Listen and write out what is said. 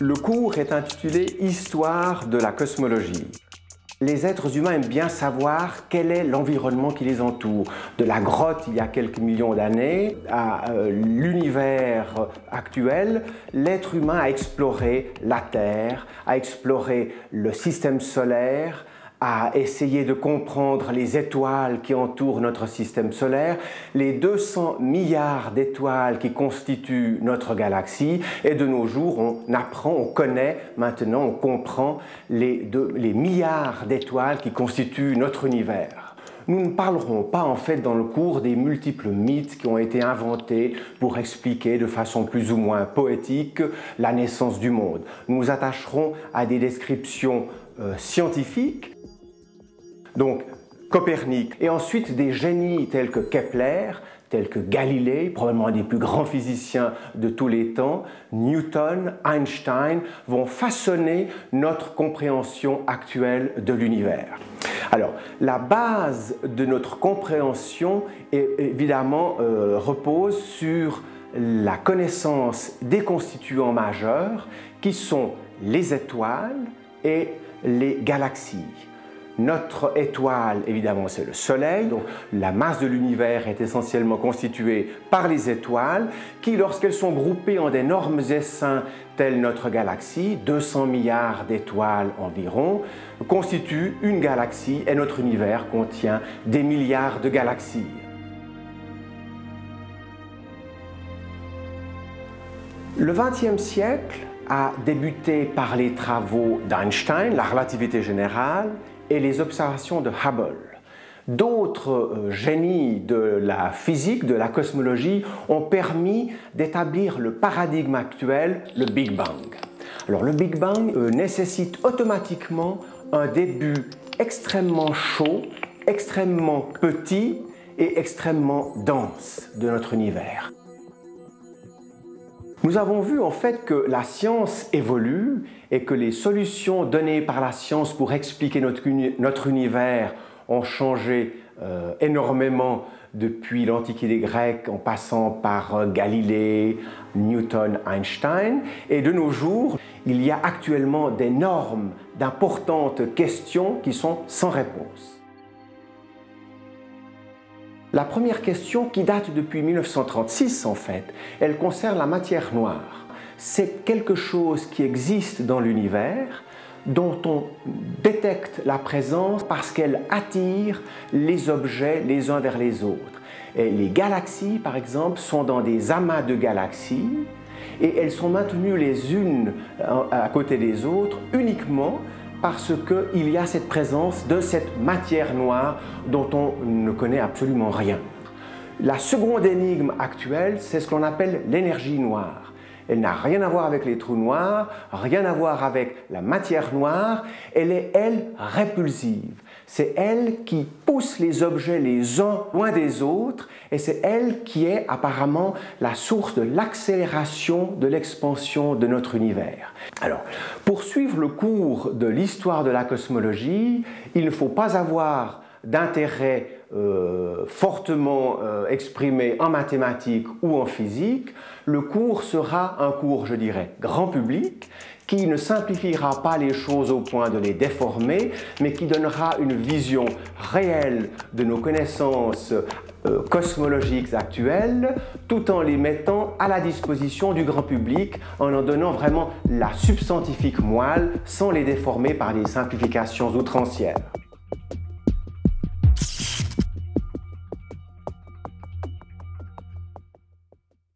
Le cours est intitulé Histoire de la cosmologie. Les êtres humains aiment bien savoir quel est l'environnement qui les entoure. De la grotte il y a quelques millions d'années à euh, l'univers actuel, l'être humain a exploré la Terre, a exploré le système solaire, à essayer de comprendre les étoiles qui entourent notre système solaire, les 200 milliards d'étoiles qui constituent notre galaxie, et de nos jours, on apprend, on connaît maintenant, on comprend les, les milliards d'étoiles qui constituent notre univers. Nous ne parlerons pas en fait dans le cours des multiples mythes qui ont été inventés pour expliquer de façon plus ou moins poétique la naissance du monde. Nous nous attacherons à des descriptions euh, scientifiques donc Copernic, et ensuite des génies tels que Kepler, tels que Galilée, probablement un des plus grands physiciens de tous les temps, Newton, Einstein, vont façonner notre compréhension actuelle de l'univers. Alors, la base de notre compréhension, évidemment, euh, repose sur la connaissance des constituants majeurs qui sont les étoiles et les galaxies. Notre étoile, évidemment, c'est le Soleil. Donc, la masse de l'univers est essentiellement constituée par les étoiles qui, lorsqu'elles sont groupées en d'énormes essaims tels notre galaxie, 200 milliards d'étoiles environ, constituent une galaxie et notre univers contient des milliards de galaxies. Le XXe siècle a débuté par les travaux d'Einstein, la relativité générale, et les observations de Hubble. D'autres euh, génies de la physique, de la cosmologie, ont permis d'établir le paradigme actuel, le Big Bang. Alors le Big Bang euh, nécessite automatiquement un début extrêmement chaud, extrêmement petit et extrêmement dense de notre univers. Nous avons vu en fait que la science évolue et que les solutions données par la science pour expliquer notre, univers ont changé euh, énormément depuis l'Antiquité grecque en passant par euh, Galilée, Newton, Einstein. Et de nos jours, il y a actuellement d'énormes, d'importantes questions qui sont sans réponse. La première question, qui date depuis 1936 en fait, elle concerne la matière noire. C'est quelque chose qui existe dans l'univers, dont on détecte la présence parce qu'elle attire les objets les uns vers les autres. Et les galaxies, par exemple, sont dans des amas de galaxies et elles sont maintenues les unes à côté des autres uniquement parce qu'il y a cette présence de cette matière noire dont on ne connaît absolument rien. La seconde énigme actuelle, c'est ce qu'on appelle l'énergie noire. Elle n'a rien à voir avec les trous noirs, rien à voir avec la matière noire, elle est, elle, répulsive. C'est elle qui pousse les objets les uns loin des autres et c'est elle qui est apparemment la source de l'accélération de l'expansion de notre univers. Alors, pour suivre le cours de l'histoire de la cosmologie, il ne faut pas avoir d'intérêt euh, fortement euh, exprimé en mathématiques ou en physique, le cours sera un cours, je dirais, grand public qui ne simplifiera pas les choses au point de les déformer, mais qui donnera une vision réelle de nos connaissances euh, cosmologiques actuelles, tout en les mettant à la disposition du grand public, en en donnant vraiment la substantifique moelle, sans les déformer par des simplifications outrancières.